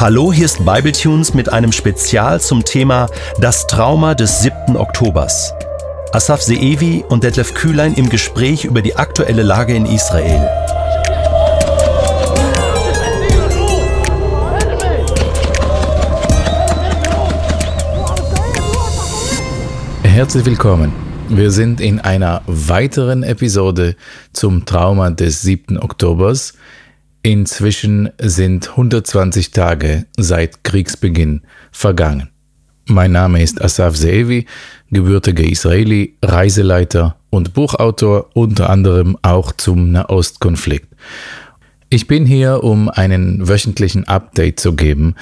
Hallo, hier ist Bibletunes mit einem Spezial zum Thema Das Trauma des 7. Oktobers. Asaf Seevi und Detlef Kühlein im Gespräch über die aktuelle Lage in Israel. Herzlich willkommen. Wir sind in einer weiteren Episode zum Trauma des 7. Oktobers. Inzwischen sind 120 Tage seit Kriegsbeginn vergangen. Mein Name ist Asaf Zeevi, gebürtiger Israeli, Reiseleiter und Buchautor, unter anderem auch zum Nahostkonflikt. Ich bin hier, um einen wöchentlichen Update zu geben.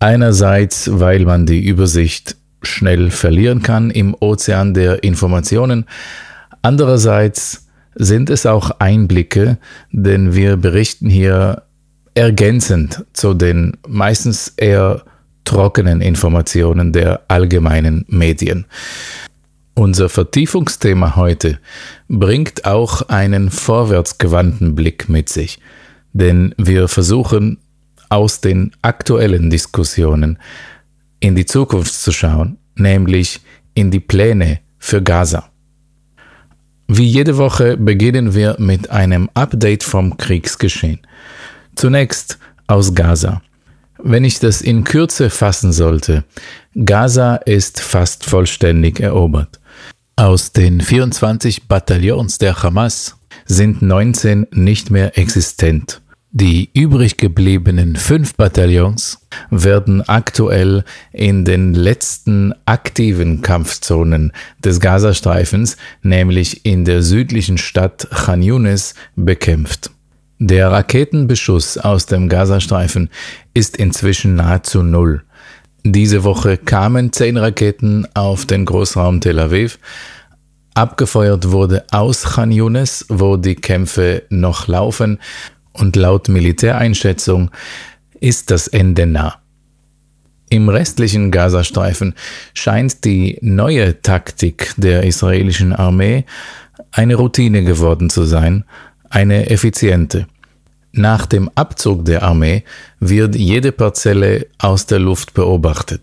Einerseits, weil man die Übersicht schnell verlieren kann im Ozean der Informationen. Andererseits sind es auch Einblicke, denn wir berichten hier ergänzend zu den meistens eher trockenen Informationen der allgemeinen Medien. Unser Vertiefungsthema heute bringt auch einen vorwärtsgewandten Blick mit sich, denn wir versuchen aus den aktuellen Diskussionen in die Zukunft zu schauen, nämlich in die Pläne für Gaza. Wie jede Woche beginnen wir mit einem Update vom Kriegsgeschehen. Zunächst aus Gaza. Wenn ich das in Kürze fassen sollte, Gaza ist fast vollständig erobert. Aus den 24 Bataillons der Hamas sind 19 nicht mehr existent. Die übrig gebliebenen fünf Bataillons werden aktuell in den letzten aktiven Kampfzonen des Gazastreifens, nämlich in der südlichen Stadt Khan Yunis, bekämpft. Der Raketenbeschuss aus dem Gazastreifen ist inzwischen nahezu null. Diese Woche kamen zehn Raketen auf den Großraum Tel Aviv. Abgefeuert wurde aus Khan Yunis, wo die Kämpfe noch laufen und laut Militäreinschätzung ist das Ende nah. Im restlichen Gazastreifen scheint die neue Taktik der israelischen Armee eine Routine geworden zu sein, eine effiziente. Nach dem Abzug der Armee wird jede Parzelle aus der Luft beobachtet.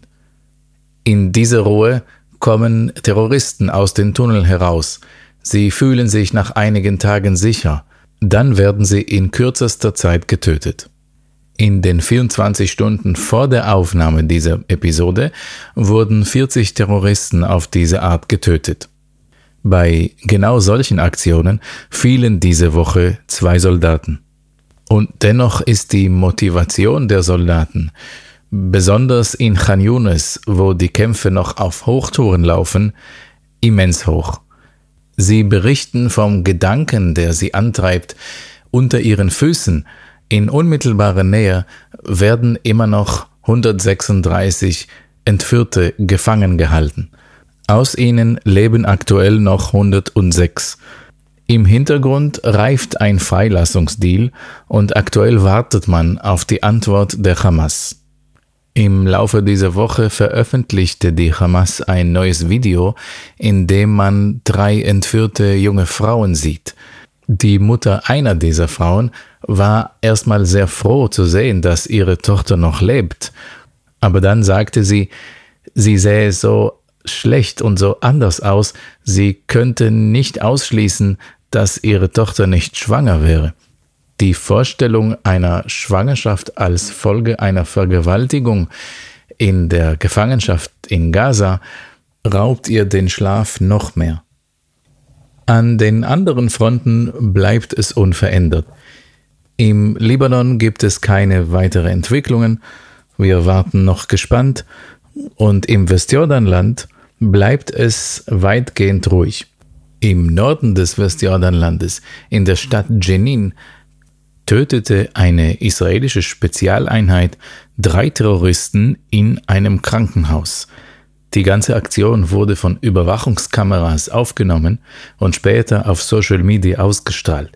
In dieser Ruhe kommen Terroristen aus den Tunneln heraus. Sie fühlen sich nach einigen Tagen sicher. Dann werden sie in kürzester Zeit getötet. In den 24 Stunden vor der Aufnahme dieser Episode wurden 40 Terroristen auf diese Art getötet. Bei genau solchen Aktionen fielen diese Woche zwei Soldaten. Und dennoch ist die Motivation der Soldaten, besonders in Khan Yunis, wo die Kämpfe noch auf Hochtouren laufen, immens hoch. Sie berichten vom Gedanken, der sie antreibt, unter ihren Füßen in unmittelbarer Nähe werden immer noch 136 Entführte gefangen gehalten. Aus ihnen leben aktuell noch 106. Im Hintergrund reift ein Freilassungsdeal und aktuell wartet man auf die Antwort der Hamas. Im Laufe dieser Woche veröffentlichte die Hamas ein neues Video, in dem man drei entführte junge Frauen sieht. Die Mutter einer dieser Frauen war erstmal sehr froh zu sehen, dass ihre Tochter noch lebt, aber dann sagte sie, sie sähe so schlecht und so anders aus, sie könnte nicht ausschließen, dass ihre Tochter nicht schwanger wäre. Die Vorstellung einer Schwangerschaft als Folge einer Vergewaltigung in der Gefangenschaft in Gaza raubt ihr den Schlaf noch mehr. An den anderen Fronten bleibt es unverändert. Im Libanon gibt es keine weitere Entwicklungen, wir warten noch gespannt und im Westjordanland bleibt es weitgehend ruhig. Im Norden des Westjordanlandes, in der Stadt Jenin, tötete eine israelische Spezialeinheit drei Terroristen in einem Krankenhaus. Die ganze Aktion wurde von Überwachungskameras aufgenommen und später auf Social Media ausgestrahlt.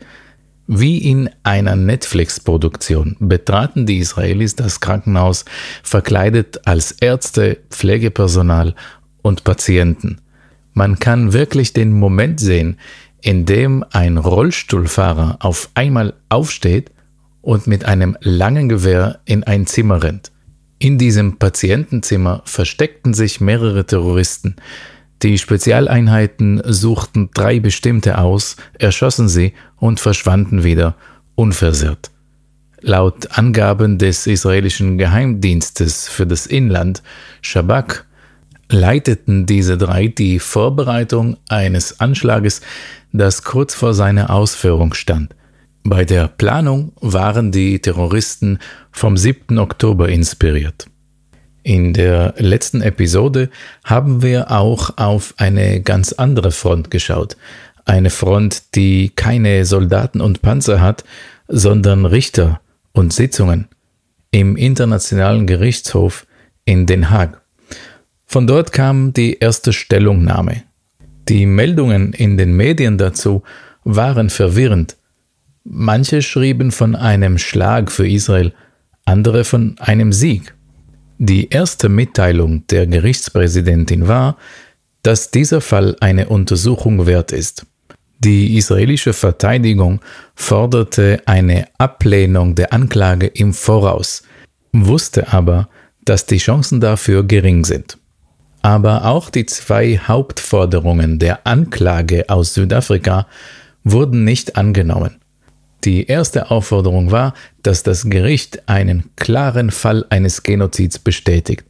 Wie in einer Netflix-Produktion betraten die Israelis das Krankenhaus verkleidet als Ärzte, Pflegepersonal und Patienten. Man kann wirklich den Moment sehen, in dem ein Rollstuhlfahrer auf einmal aufsteht und mit einem langen Gewehr in ein Zimmer rennt. In diesem Patientenzimmer versteckten sich mehrere Terroristen. Die Spezialeinheiten suchten drei bestimmte aus, erschossen sie und verschwanden wieder, unversehrt. Laut Angaben des israelischen Geheimdienstes für das Inland, Shabak, leiteten diese drei die Vorbereitung eines Anschlages, das kurz vor seiner Ausführung stand. Bei der Planung waren die Terroristen vom 7. Oktober inspiriert. In der letzten Episode haben wir auch auf eine ganz andere Front geschaut. Eine Front, die keine Soldaten und Panzer hat, sondern Richter und Sitzungen im Internationalen Gerichtshof in Den Haag. Von dort kam die erste Stellungnahme. Die Meldungen in den Medien dazu waren verwirrend. Manche schrieben von einem Schlag für Israel, andere von einem Sieg. Die erste Mitteilung der Gerichtspräsidentin war, dass dieser Fall eine Untersuchung wert ist. Die israelische Verteidigung forderte eine Ablehnung der Anklage im Voraus, wusste aber, dass die Chancen dafür gering sind. Aber auch die zwei Hauptforderungen der Anklage aus Südafrika wurden nicht angenommen. Die erste Aufforderung war, dass das Gericht einen klaren Fall eines Genozids bestätigt.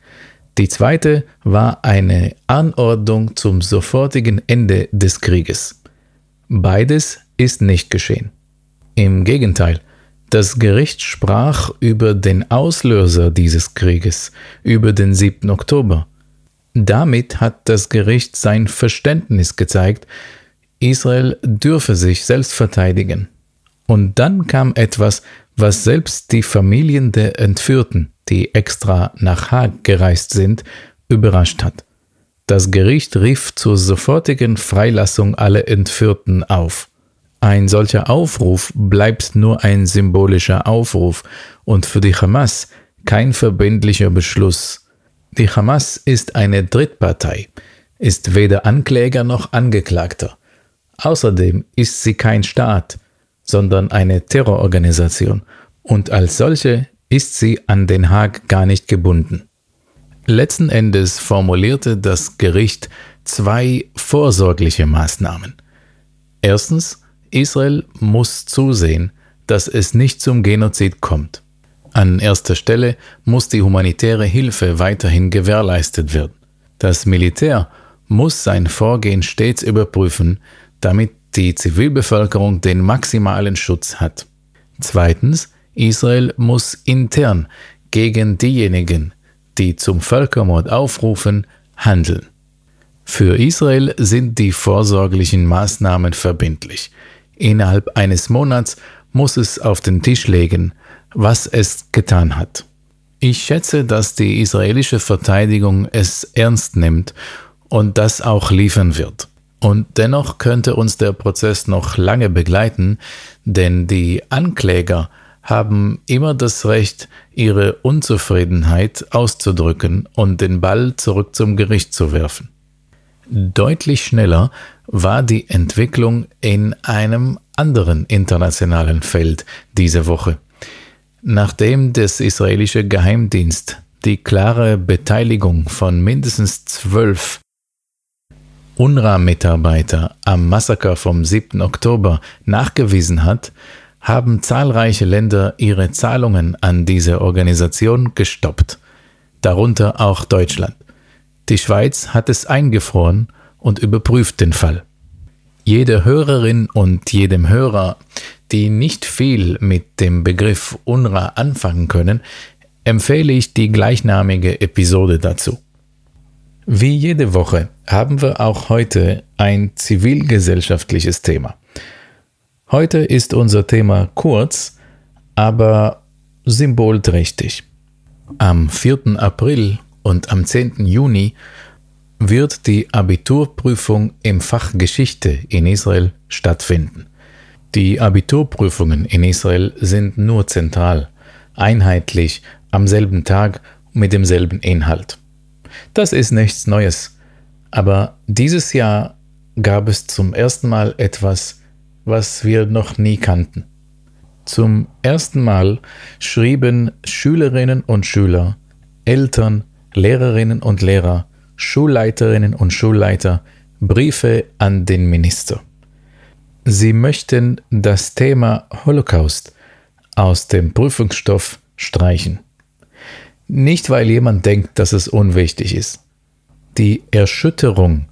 Die zweite war eine Anordnung zum sofortigen Ende des Krieges. Beides ist nicht geschehen. Im Gegenteil, das Gericht sprach über den Auslöser dieses Krieges, über den 7. Oktober. Damit hat das Gericht sein Verständnis gezeigt, Israel dürfe sich selbst verteidigen. Und dann kam etwas, was selbst die Familien der Entführten, die extra nach Haag gereist sind, überrascht hat. Das Gericht rief zur sofortigen Freilassung aller Entführten auf. Ein solcher Aufruf bleibt nur ein symbolischer Aufruf und für die Hamas kein verbindlicher Beschluss. Die Hamas ist eine Drittpartei, ist weder Ankläger noch Angeklagter. Außerdem ist sie kein Staat, sondern eine Terrororganisation und als solche ist sie an Den Haag gar nicht gebunden. Letzten Endes formulierte das Gericht zwei vorsorgliche Maßnahmen. Erstens, Israel muss zusehen, dass es nicht zum Genozid kommt. An erster Stelle muss die humanitäre Hilfe weiterhin gewährleistet werden. Das Militär muss sein Vorgehen stets überprüfen, damit die Zivilbevölkerung den maximalen Schutz hat. Zweitens, Israel muss intern gegen diejenigen, die zum Völkermord aufrufen, handeln. Für Israel sind die vorsorglichen Maßnahmen verbindlich. Innerhalb eines Monats muss es auf den Tisch legen, was es getan hat. Ich schätze, dass die israelische Verteidigung es ernst nimmt und das auch liefern wird. Und dennoch könnte uns der Prozess noch lange begleiten, denn die Ankläger haben immer das Recht, ihre Unzufriedenheit auszudrücken und den Ball zurück zum Gericht zu werfen. Deutlich schneller war die Entwicklung in einem anderen internationalen Feld diese Woche. Nachdem das israelische Geheimdienst die klare Beteiligung von mindestens zwölf UNRWA-Mitarbeiter am Massaker vom 7. Oktober nachgewiesen hat, haben zahlreiche Länder ihre Zahlungen an diese Organisation gestoppt, darunter auch Deutschland. Die Schweiz hat es eingefroren und überprüft den Fall. Jede Hörerin und jedem Hörer, die nicht viel mit dem Begriff UNRWA anfangen können, empfehle ich die gleichnamige Episode dazu. Wie jede Woche haben wir auch heute ein zivilgesellschaftliches Thema. Heute ist unser Thema kurz, aber symbolträchtig. Am 4. April und am 10. Juni wird die Abiturprüfung im Fach Geschichte in Israel stattfinden. Die Abiturprüfungen in Israel sind nur zentral, einheitlich, am selben Tag mit demselben Inhalt. Das ist nichts Neues. Aber dieses Jahr gab es zum ersten Mal etwas, was wir noch nie kannten. Zum ersten Mal schrieben Schülerinnen und Schüler Eltern, Lehrerinnen und Lehrer, Schulleiterinnen und Schulleiter Briefe an den Minister. Sie möchten das Thema Holocaust aus dem Prüfungsstoff streichen. Nicht, weil jemand denkt, dass es unwichtig ist. Die Erschütterung,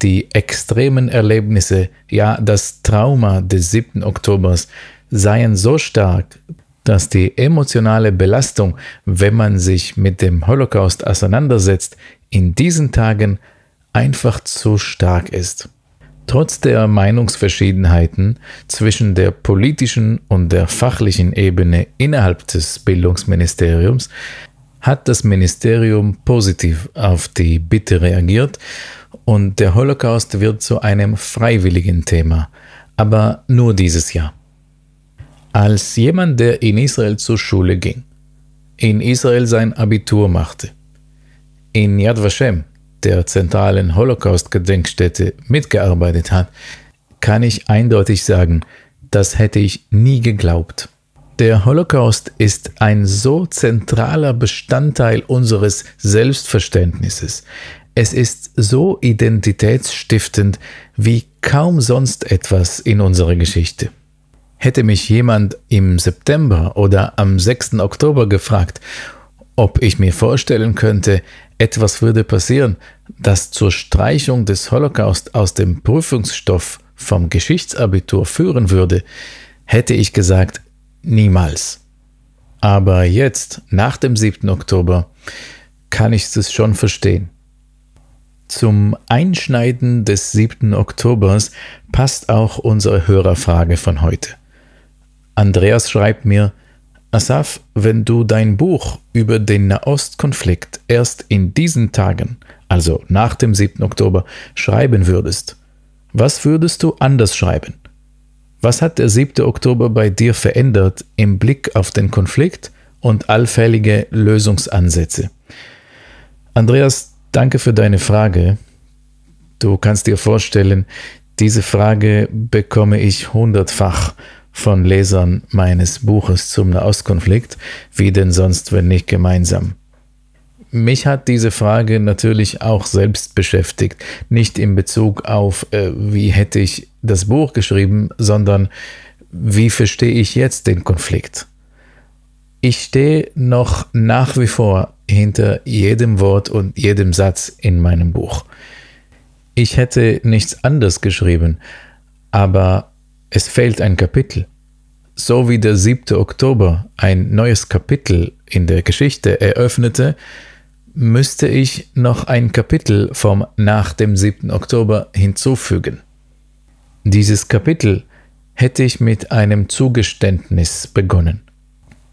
die extremen Erlebnisse, ja das Trauma des 7. Oktobers seien so stark, dass die emotionale Belastung, wenn man sich mit dem Holocaust auseinandersetzt, in diesen Tagen einfach zu stark ist. Trotz der Meinungsverschiedenheiten zwischen der politischen und der fachlichen Ebene innerhalb des Bildungsministeriums hat das Ministerium positiv auf die Bitte reagiert und der Holocaust wird zu einem freiwilligen Thema, aber nur dieses Jahr. Als jemand, der in Israel zur Schule ging, in Israel sein Abitur machte, in Yad Vashem, der zentralen Holocaust-Gedenkstätte, mitgearbeitet hat, kann ich eindeutig sagen, das hätte ich nie geglaubt. Der Holocaust ist ein so zentraler Bestandteil unseres Selbstverständnisses. Es ist so identitätsstiftend wie kaum sonst etwas in unserer Geschichte. Hätte mich jemand im September oder am 6. Oktober gefragt, ob ich mir vorstellen könnte, etwas würde passieren, das zur Streichung des Holocaust aus dem Prüfungsstoff vom Geschichtsabitur führen würde, hätte ich gesagt, niemals. Aber jetzt, nach dem 7. Oktober, kann ich es schon verstehen. Zum Einschneiden des 7. Oktobers passt auch unsere Hörerfrage von heute. Andreas schreibt mir, Asaf, wenn du dein Buch über den Nahostkonflikt erst in diesen Tagen, also nach dem 7. Oktober, schreiben würdest, was würdest du anders schreiben? Was hat der 7. Oktober bei dir verändert im Blick auf den Konflikt und allfällige Lösungsansätze? Andreas, danke für deine Frage. Du kannst dir vorstellen, diese Frage bekomme ich hundertfach von Lesern meines Buches zum Nahostkonflikt, wie denn sonst, wenn nicht gemeinsam. Mich hat diese Frage natürlich auch selbst beschäftigt, nicht in Bezug auf, äh, wie hätte ich das Buch geschrieben, sondern wie verstehe ich jetzt den Konflikt. Ich stehe noch nach wie vor hinter jedem Wort und jedem Satz in meinem Buch. Ich hätte nichts anderes geschrieben, aber es fehlt ein Kapitel. So wie der 7. Oktober ein neues Kapitel in der Geschichte eröffnete, müsste ich noch ein Kapitel vom nach dem 7. Oktober hinzufügen. Dieses Kapitel hätte ich mit einem Zugeständnis begonnen.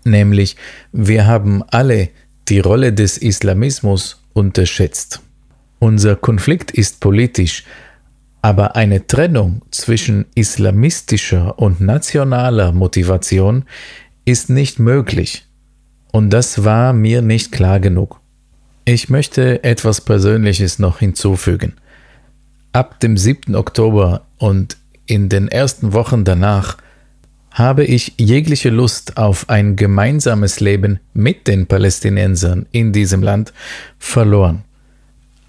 Nämlich, wir haben alle die Rolle des Islamismus unterschätzt. Unser Konflikt ist politisch, aber eine Trennung zwischen islamistischer und nationaler Motivation ist nicht möglich. Und das war mir nicht klar genug. Ich möchte etwas Persönliches noch hinzufügen. Ab dem 7. Oktober und in den ersten Wochen danach habe ich jegliche Lust auf ein gemeinsames Leben mit den Palästinensern in diesem Land verloren.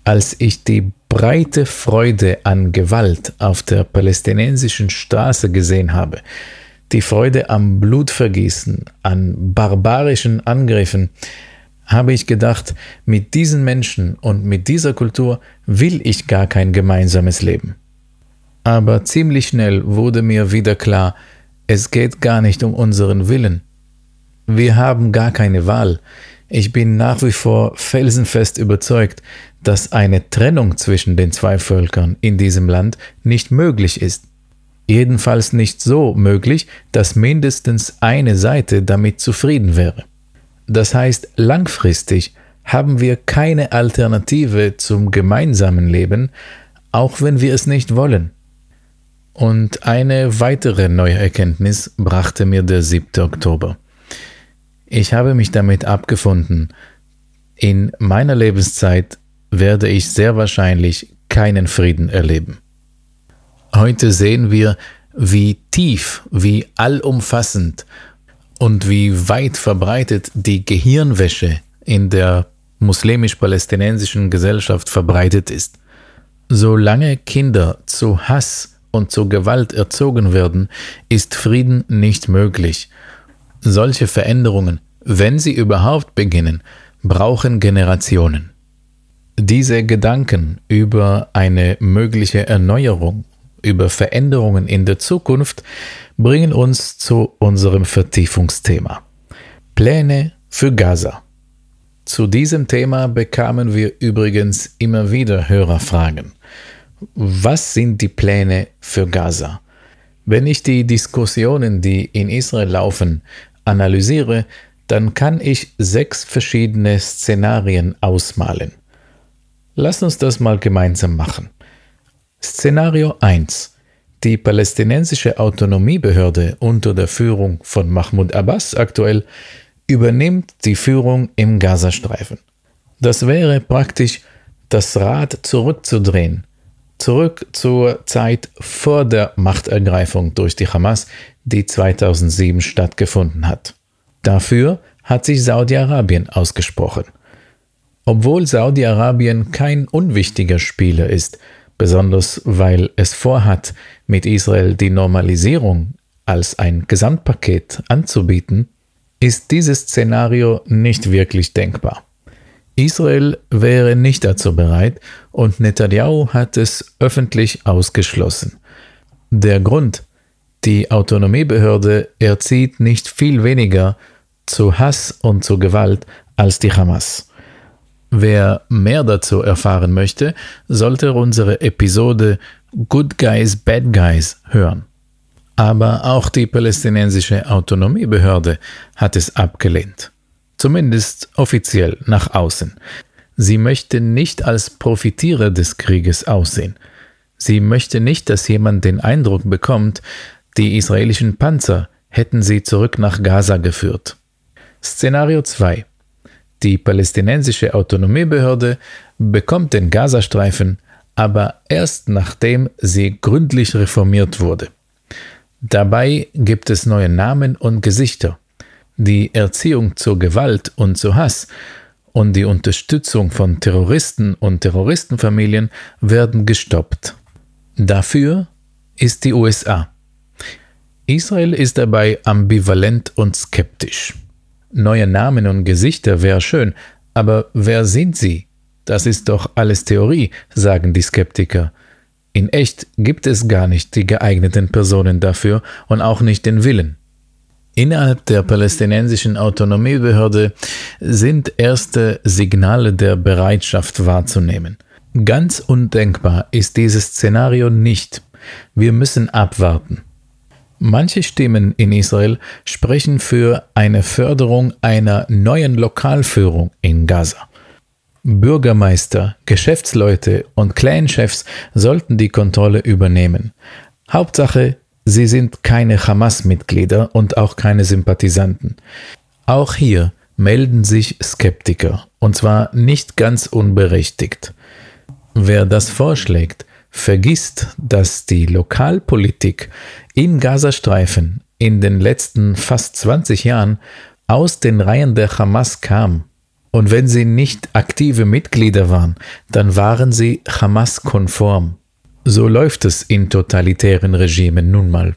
Als ich die breite Freude an Gewalt auf der palästinensischen Straße gesehen habe, die Freude am Blutvergießen, an barbarischen Angriffen, habe ich gedacht, mit diesen Menschen und mit dieser Kultur will ich gar kein gemeinsames Leben. Aber ziemlich schnell wurde mir wieder klar, es geht gar nicht um unseren Willen. Wir haben gar keine Wahl. Ich bin nach wie vor felsenfest überzeugt, dass eine Trennung zwischen den zwei Völkern in diesem Land nicht möglich ist. Jedenfalls nicht so möglich, dass mindestens eine Seite damit zufrieden wäre. Das heißt, langfristig haben wir keine Alternative zum gemeinsamen Leben, auch wenn wir es nicht wollen. Und eine weitere neue Erkenntnis brachte mir der 7. Oktober. Ich habe mich damit abgefunden, in meiner Lebenszeit werde ich sehr wahrscheinlich keinen Frieden erleben. Heute sehen wir, wie tief, wie allumfassend und wie weit verbreitet die Gehirnwäsche in der muslimisch-palästinensischen Gesellschaft verbreitet ist. Solange Kinder zu Hass und zu Gewalt erzogen werden, ist Frieden nicht möglich. Solche Veränderungen, wenn sie überhaupt beginnen, brauchen Generationen. Diese Gedanken über eine mögliche Erneuerung, über Veränderungen in der Zukunft bringen uns zu unserem Vertiefungsthema. Pläne für Gaza. Zu diesem Thema bekamen wir übrigens immer wieder Hörerfragen. Was sind die Pläne für Gaza? Wenn ich die Diskussionen, die in Israel laufen, analysiere, dann kann ich sechs verschiedene Szenarien ausmalen. Lass uns das mal gemeinsam machen. Szenario 1. Die palästinensische Autonomiebehörde unter der Führung von Mahmoud Abbas aktuell übernimmt die Führung im Gazastreifen. Das wäre praktisch das Rad zurückzudrehen, zurück zur Zeit vor der Machtergreifung durch die Hamas, die 2007 stattgefunden hat. Dafür hat sich Saudi-Arabien ausgesprochen. Obwohl Saudi-Arabien kein unwichtiger Spieler ist, besonders weil es vorhat, mit Israel die Normalisierung als ein Gesamtpaket anzubieten, ist dieses Szenario nicht wirklich denkbar. Israel wäre nicht dazu bereit und Netanyahu hat es öffentlich ausgeschlossen. Der Grund, die Autonomiebehörde erzieht nicht viel weniger zu Hass und zu Gewalt als die Hamas. Wer mehr dazu erfahren möchte, sollte unsere Episode Good Guys, Bad Guys hören. Aber auch die palästinensische Autonomiebehörde hat es abgelehnt. Zumindest offiziell nach außen. Sie möchte nicht als Profitierer des Krieges aussehen. Sie möchte nicht, dass jemand den Eindruck bekommt, die israelischen Panzer hätten sie zurück nach Gaza geführt. Szenario 2. Die palästinensische Autonomiebehörde bekommt den Gazastreifen, aber erst nachdem sie gründlich reformiert wurde. Dabei gibt es neue Namen und Gesichter. Die Erziehung zur Gewalt und zu Hass und die Unterstützung von Terroristen und Terroristenfamilien werden gestoppt. Dafür ist die USA. Israel ist dabei ambivalent und skeptisch. Neue Namen und Gesichter wäre schön, aber wer sind sie? Das ist doch alles Theorie, sagen die Skeptiker. In echt gibt es gar nicht die geeigneten Personen dafür und auch nicht den Willen. Innerhalb der palästinensischen Autonomiebehörde sind erste Signale der Bereitschaft wahrzunehmen. Ganz undenkbar ist dieses Szenario nicht. Wir müssen abwarten. Manche Stimmen in Israel sprechen für eine Förderung einer neuen Lokalführung in Gaza. Bürgermeister, Geschäftsleute und Clanchefs sollten die Kontrolle übernehmen. Hauptsache, sie sind keine Hamas-Mitglieder und auch keine Sympathisanten. Auch hier melden sich Skeptiker, und zwar nicht ganz unberechtigt. Wer das vorschlägt, vergisst, dass die Lokalpolitik im Gazastreifen in den letzten fast 20 Jahren aus den Reihen der Hamas kam und wenn sie nicht aktive Mitglieder waren, dann waren sie Hamas-konform. So läuft es in totalitären Regimen nun mal.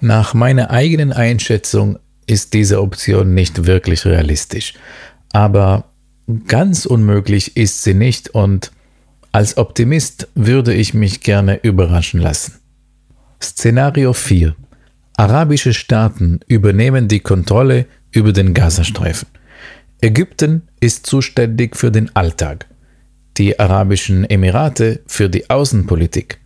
Nach meiner eigenen Einschätzung ist diese Option nicht wirklich realistisch. Aber ganz unmöglich ist sie nicht und als Optimist würde ich mich gerne überraschen lassen. Szenario 4. Arabische Staaten übernehmen die Kontrolle über den Gazastreifen. Ägypten ist zuständig für den Alltag, die Arabischen Emirate für die Außenpolitik.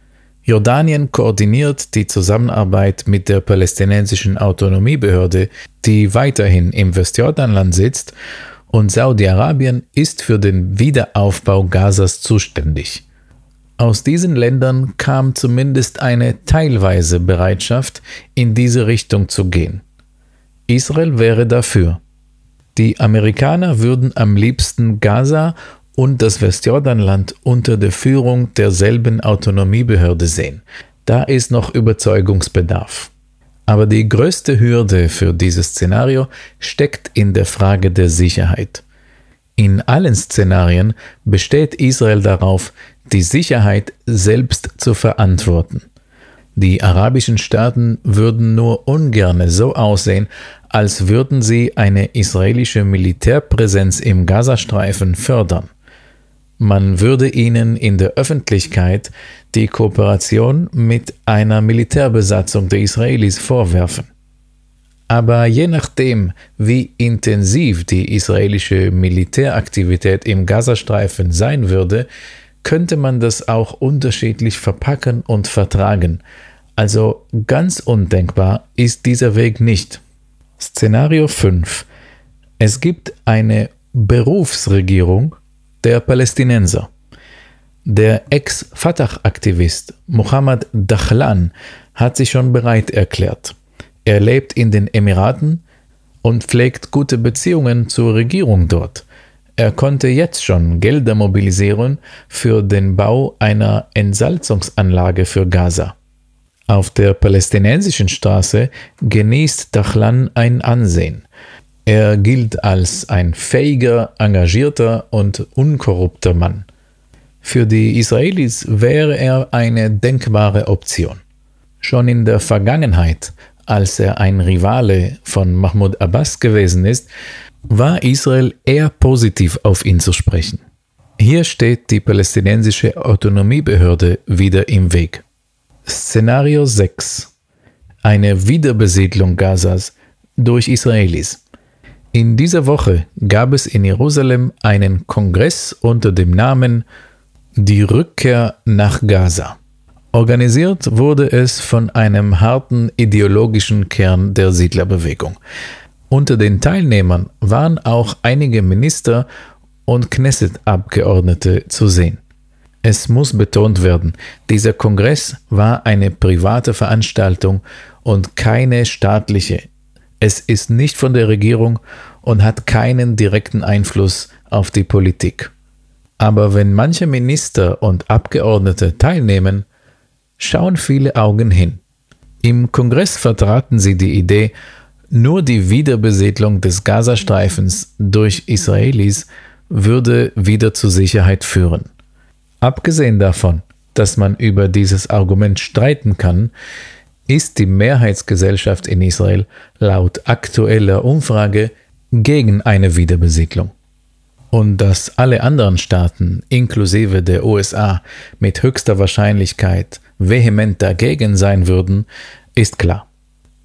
Jordanien koordiniert die Zusammenarbeit mit der palästinensischen Autonomiebehörde, die weiterhin im Westjordanland sitzt, und Saudi-Arabien ist für den Wiederaufbau Gazas zuständig. Aus diesen Ländern kam zumindest eine teilweise Bereitschaft, in diese Richtung zu gehen. Israel wäre dafür. Die Amerikaner würden am liebsten Gaza und das Westjordanland unter der Führung derselben Autonomiebehörde sehen. Da ist noch Überzeugungsbedarf. Aber die größte Hürde für dieses Szenario steckt in der Frage der Sicherheit. In allen Szenarien besteht Israel darauf, die Sicherheit selbst zu verantworten. Die arabischen Staaten würden nur ungern so aussehen, als würden sie eine israelische Militärpräsenz im Gazastreifen fördern. Man würde ihnen in der Öffentlichkeit die Kooperation mit einer Militärbesatzung der Israelis vorwerfen. Aber je nachdem, wie intensiv die israelische Militäraktivität im Gazastreifen sein würde, könnte man das auch unterschiedlich verpacken und vertragen. Also ganz undenkbar ist dieser Weg nicht. Szenario 5. Es gibt eine Berufsregierung der Palästinenser. Der Ex-Fatah-Aktivist Mohammed Dachlan hat sich schon bereit erklärt. Er lebt in den Emiraten und pflegt gute Beziehungen zur Regierung dort. Er konnte jetzt schon Gelder mobilisieren für den Bau einer Entsalzungsanlage für Gaza. Auf der palästinensischen Straße genießt Dachlan ein Ansehen. Er gilt als ein fähiger, engagierter und unkorrupter Mann. Für die Israelis wäre er eine denkbare Option. Schon in der Vergangenheit, als er ein Rivale von Mahmoud Abbas gewesen ist, war Israel eher positiv auf ihn zu sprechen. Hier steht die palästinensische Autonomiebehörde wieder im Weg. Szenario 6. Eine Wiederbesiedlung Gazas durch Israelis. In dieser Woche gab es in Jerusalem einen Kongress unter dem Namen Die Rückkehr nach Gaza. Organisiert wurde es von einem harten ideologischen Kern der Siedlerbewegung. Unter den Teilnehmern waren auch einige Minister und Knesset-Abgeordnete zu sehen. Es muss betont werden, dieser Kongress war eine private Veranstaltung und keine staatliche. Es ist nicht von der Regierung und hat keinen direkten Einfluss auf die Politik. Aber wenn manche Minister und Abgeordnete teilnehmen, schauen viele Augen hin. Im Kongress vertraten sie die Idee, nur die Wiederbesiedlung des Gazastreifens durch Israelis würde wieder zur Sicherheit führen. Abgesehen davon, dass man über dieses Argument streiten kann, ist die Mehrheitsgesellschaft in Israel laut aktueller Umfrage gegen eine Wiederbesiedlung. Und dass alle anderen Staaten, inklusive der USA, mit höchster Wahrscheinlichkeit vehement dagegen sein würden, ist klar.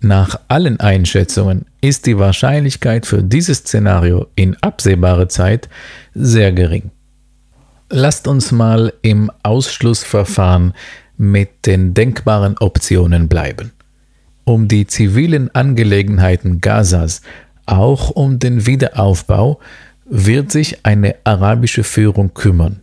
Nach allen Einschätzungen ist die Wahrscheinlichkeit für dieses Szenario in absehbarer Zeit sehr gering. Lasst uns mal im Ausschlussverfahren mit den denkbaren Optionen bleiben. Um die zivilen Angelegenheiten Gazas, auch um den Wiederaufbau, wird sich eine arabische Führung kümmern.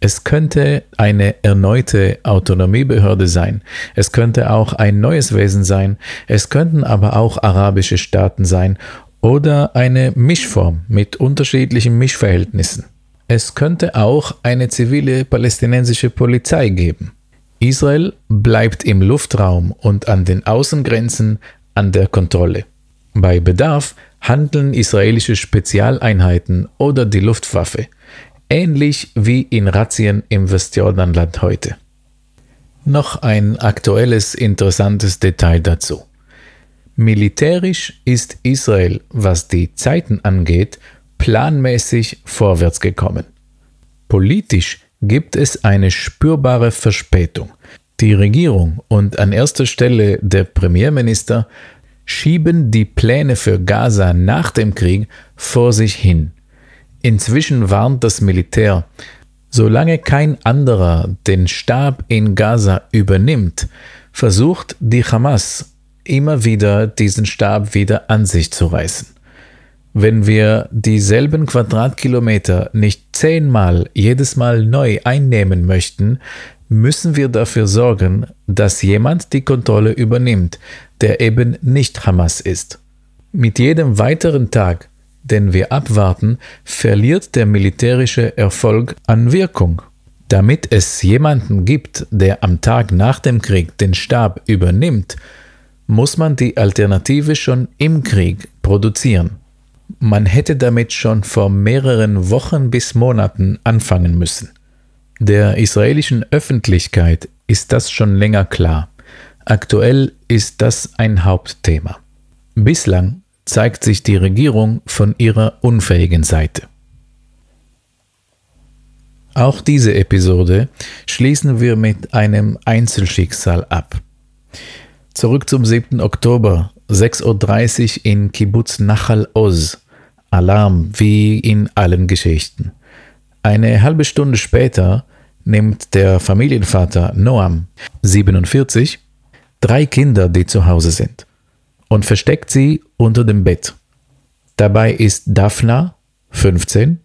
Es könnte eine erneute Autonomiebehörde sein, es könnte auch ein neues Wesen sein, es könnten aber auch arabische Staaten sein oder eine Mischform mit unterschiedlichen Mischverhältnissen. Es könnte auch eine zivile palästinensische Polizei geben. Israel bleibt im Luftraum und an den Außengrenzen an der Kontrolle. Bei Bedarf handeln israelische Spezialeinheiten oder die Luftwaffe ähnlich wie in Razzien im Westjordanland heute. Noch ein aktuelles interessantes Detail dazu. Militärisch ist Israel, was die Zeiten angeht, planmäßig vorwärts gekommen. Politisch gibt es eine spürbare Verspätung. Die Regierung und an erster Stelle der Premierminister schieben die Pläne für Gaza nach dem Krieg vor sich hin. Inzwischen warnt das Militär, solange kein anderer den Stab in Gaza übernimmt, versucht die Hamas immer wieder diesen Stab wieder an sich zu reißen. Wenn wir dieselben Quadratkilometer nicht zehnmal jedes Mal neu einnehmen möchten, müssen wir dafür sorgen, dass jemand die Kontrolle übernimmt, der eben nicht Hamas ist. Mit jedem weiteren Tag den wir abwarten, verliert der militärische Erfolg an Wirkung. Damit es jemanden gibt, der am Tag nach dem Krieg den Stab übernimmt, muss man die Alternative schon im Krieg produzieren. Man hätte damit schon vor mehreren Wochen bis Monaten anfangen müssen. Der israelischen Öffentlichkeit ist das schon länger klar. Aktuell ist das ein Hauptthema. Bislang zeigt sich die Regierung von ihrer unfähigen Seite. Auch diese Episode schließen wir mit einem Einzelschicksal ab. Zurück zum 7. Oktober, 6.30 Uhr in Kibbutz Nachal Oz. Alarm wie in allen Geschichten. Eine halbe Stunde später nimmt der Familienvater Noam, 47, drei Kinder, die zu Hause sind, und versteckt sie unter dem Bett. Dabei ist Daphna, 15,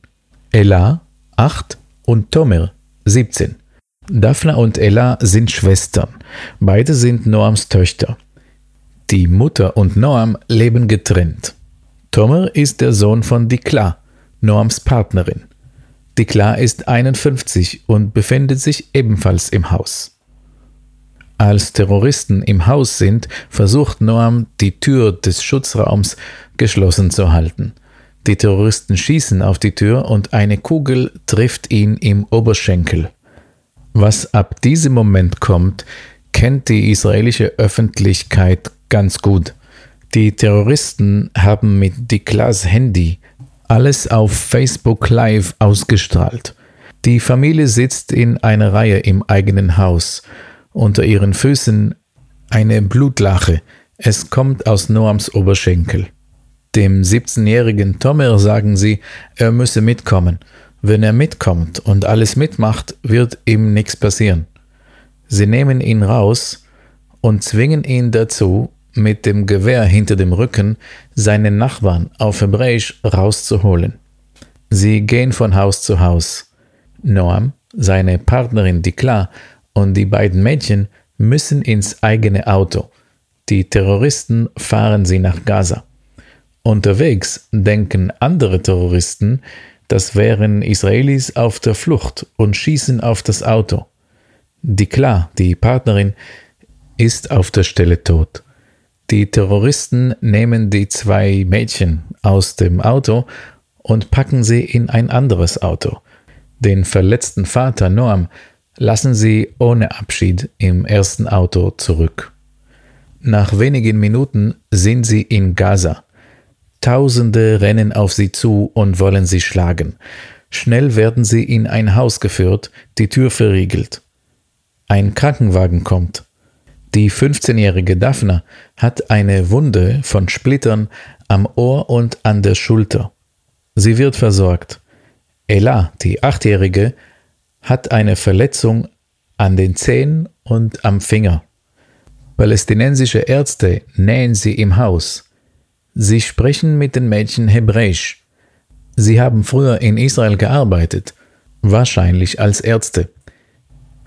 Ella, 8 und Tomer, 17. Daphna und Ella sind Schwestern. Beide sind Noams Töchter. Die Mutter und Noam leben getrennt. Tomer ist der Sohn von Dikla, Noams Partnerin. Dikla ist 51 und befindet sich ebenfalls im Haus. Als Terroristen im Haus sind, versucht Noam, die Tür des Schutzraums geschlossen zu halten. Die Terroristen schießen auf die Tür und eine Kugel trifft ihn im Oberschenkel. Was ab diesem Moment kommt, kennt die israelische Öffentlichkeit ganz gut. Die Terroristen haben mit Diklas Handy alles auf Facebook Live ausgestrahlt. Die Familie sitzt in einer Reihe im eigenen Haus unter ihren Füßen eine Blutlache. Es kommt aus Noams Oberschenkel. Dem 17-jährigen Tomer sagen sie, er müsse mitkommen. Wenn er mitkommt und alles mitmacht, wird ihm nichts passieren. Sie nehmen ihn raus und zwingen ihn dazu, mit dem Gewehr hinter dem Rücken seinen Nachbarn auf Hebräisch rauszuholen. Sie gehen von Haus zu Haus. Noam, seine Partnerin Dikla und die beiden Mädchen müssen ins eigene Auto. Die Terroristen fahren sie nach Gaza. Unterwegs denken andere Terroristen, das wären Israelis auf der Flucht und schießen auf das Auto. Dikla, die Partnerin, ist auf der Stelle tot. Die Terroristen nehmen die zwei Mädchen aus dem Auto und packen sie in ein anderes Auto. Den verletzten Vater Noam lassen sie ohne Abschied im ersten Auto zurück. Nach wenigen Minuten sind sie in Gaza. Tausende rennen auf sie zu und wollen sie schlagen. Schnell werden sie in ein Haus geführt, die Tür verriegelt. Ein Krankenwagen kommt. Die 15-jährige Daphne hat eine Wunde von Splittern am Ohr und an der Schulter. Sie wird versorgt. Ella, die Achtjährige, hat eine Verletzung an den Zehen und am Finger. Palästinensische Ärzte nähen sie im Haus. Sie sprechen mit den Mädchen Hebräisch. Sie haben früher in Israel gearbeitet, wahrscheinlich als Ärzte.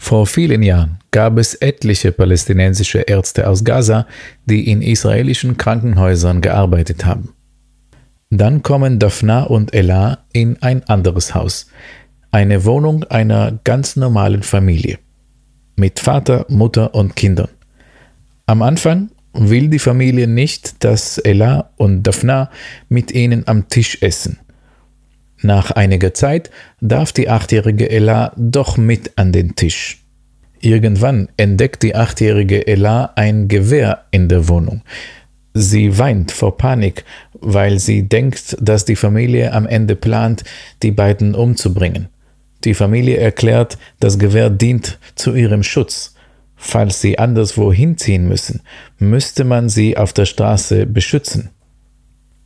Vor vielen Jahren gab es etliche palästinensische Ärzte aus Gaza, die in israelischen Krankenhäusern gearbeitet haben. Dann kommen Daphna und Ella in ein anderes Haus, eine Wohnung einer ganz normalen Familie, mit Vater, Mutter und Kindern. Am Anfang will die Familie nicht, dass Ella und Daphna mit ihnen am Tisch essen. Nach einiger Zeit darf die achtjährige Ella doch mit an den Tisch. Irgendwann entdeckt die achtjährige Ella ein Gewehr in der Wohnung. Sie weint vor Panik, weil sie denkt, dass die Familie am Ende plant, die beiden umzubringen. Die Familie erklärt, das Gewehr dient zu ihrem Schutz. Falls sie anderswo hinziehen müssen, müsste man sie auf der Straße beschützen.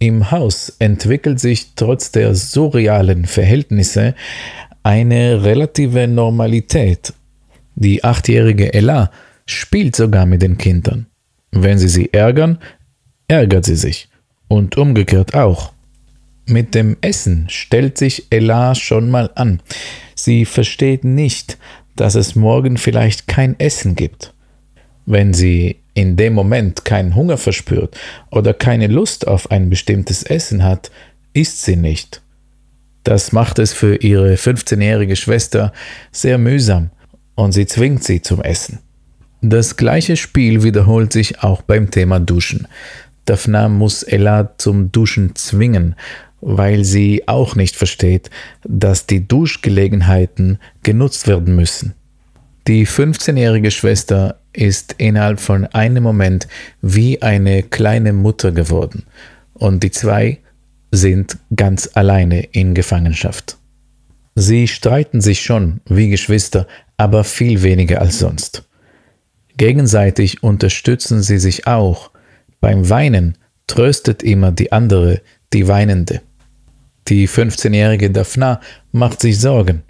Im Haus entwickelt sich trotz der surrealen Verhältnisse eine relative Normalität. Die achtjährige Ella spielt sogar mit den Kindern. Wenn sie sie ärgern, ärgert sie sich. Und umgekehrt auch. Mit dem Essen stellt sich Ella schon mal an. Sie versteht nicht, dass es morgen vielleicht kein Essen gibt. Wenn sie in dem Moment keinen Hunger verspürt oder keine Lust auf ein bestimmtes Essen hat, isst sie nicht. Das macht es für ihre 15-jährige Schwester sehr mühsam und sie zwingt sie zum Essen. Das gleiche Spiel wiederholt sich auch beim Thema Duschen. Daphna muss Ella zum Duschen zwingen, weil sie auch nicht versteht, dass die Duschgelegenheiten genutzt werden müssen. Die 15-jährige Schwester ist innerhalb von einem Moment wie eine kleine Mutter geworden und die zwei sind ganz alleine in Gefangenschaft. Sie streiten sich schon wie Geschwister, aber viel weniger als sonst. Gegenseitig unterstützen sie sich auch. Beim Weinen tröstet immer die andere die Weinende. Die 15-jährige Daphna macht sich Sorgen.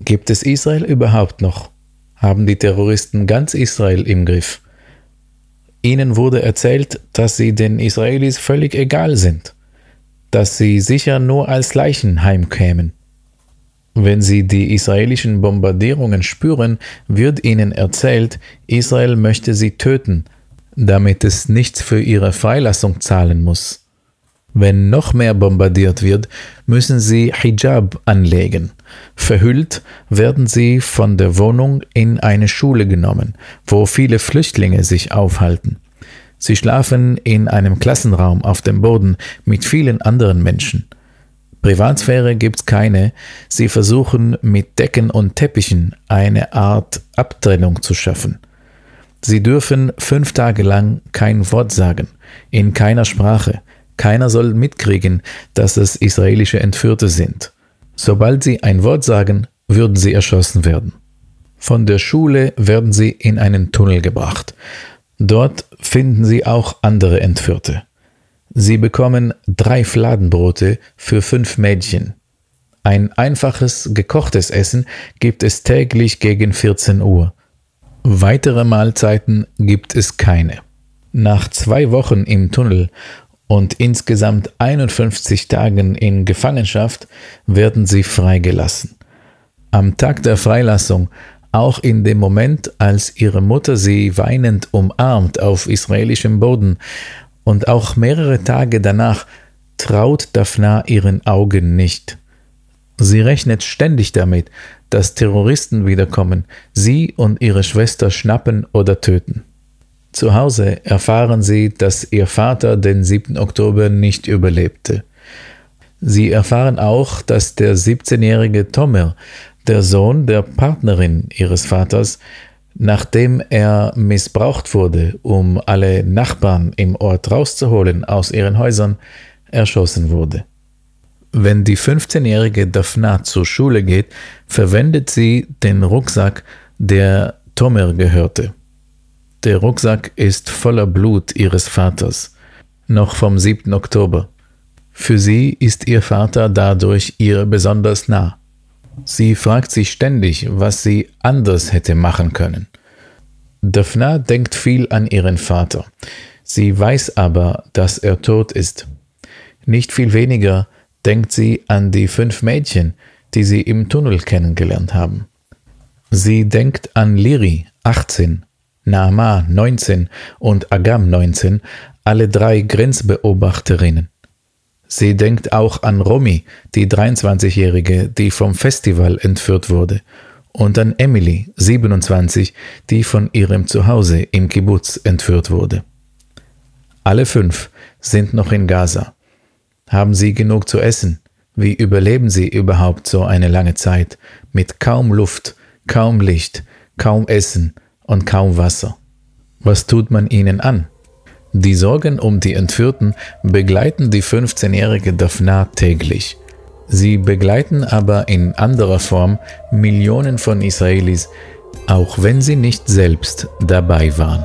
Gibt es Israel überhaupt noch? Haben die Terroristen ganz Israel im Griff? Ihnen wurde erzählt, dass sie den Israelis völlig egal sind, dass sie sicher nur als Leichen heimkämen. Wenn sie die israelischen Bombardierungen spüren, wird ihnen erzählt, Israel möchte sie töten, damit es nichts für ihre Freilassung zahlen muss. Wenn noch mehr bombardiert wird, müssen sie Hijab anlegen. Verhüllt werden sie von der Wohnung in eine Schule genommen, wo viele Flüchtlinge sich aufhalten. Sie schlafen in einem Klassenraum auf dem Boden mit vielen anderen Menschen. Privatsphäre gibt's keine, sie versuchen mit Decken und Teppichen eine Art Abtrennung zu schaffen. Sie dürfen fünf Tage lang kein Wort sagen, in keiner Sprache, keiner soll mitkriegen, dass es israelische Entführte sind. Sobald sie ein Wort sagen, würden sie erschossen werden. Von der Schule werden sie in einen Tunnel gebracht. Dort finden sie auch andere Entführte. Sie bekommen drei Fladenbrote für fünf Mädchen. Ein einfaches gekochtes Essen gibt es täglich gegen 14 Uhr. Weitere Mahlzeiten gibt es keine. Nach zwei Wochen im Tunnel und insgesamt 51 Tagen in Gefangenschaft werden sie freigelassen. Am Tag der Freilassung, auch in dem Moment, als ihre Mutter sie weinend umarmt auf israelischem Boden, und auch mehrere Tage danach traut Daphna ihren Augen nicht. Sie rechnet ständig damit, dass Terroristen wiederkommen, sie und ihre Schwester schnappen oder töten. Zu Hause erfahren sie, dass ihr Vater den 7. Oktober nicht überlebte. Sie erfahren auch, dass der 17-jährige Tomer, der Sohn der Partnerin ihres Vaters, nachdem er missbraucht wurde, um alle Nachbarn im Ort rauszuholen aus ihren Häusern, erschossen wurde. Wenn die 15-jährige Daphna zur Schule geht, verwendet sie den Rucksack, der Tomer gehörte. Der Rucksack ist voller Blut ihres Vaters, noch vom 7. Oktober. Für sie ist ihr Vater dadurch ihr besonders nah. Sie fragt sich ständig, was sie anders hätte machen können. Daphna denkt viel an ihren Vater. Sie weiß aber, dass er tot ist. Nicht viel weniger denkt sie an die fünf Mädchen, die sie im Tunnel kennengelernt haben. Sie denkt an Liri, 18, Naama 19 und Agam 19, alle drei Grenzbeobachterinnen. Sie denkt auch an Romy, die 23-Jährige, die vom Festival entführt wurde, und an Emily, 27, die von ihrem Zuhause im Kibbutz entführt wurde. Alle fünf sind noch in Gaza. Haben sie genug zu essen? Wie überleben sie überhaupt so eine lange Zeit mit kaum Luft, kaum Licht, kaum Essen und kaum Wasser. Was tut man ihnen an? Die Sorgen um die Entführten begleiten die 15-jährige Daphna täglich. Sie begleiten aber in anderer Form Millionen von Israelis, auch wenn sie nicht selbst dabei waren.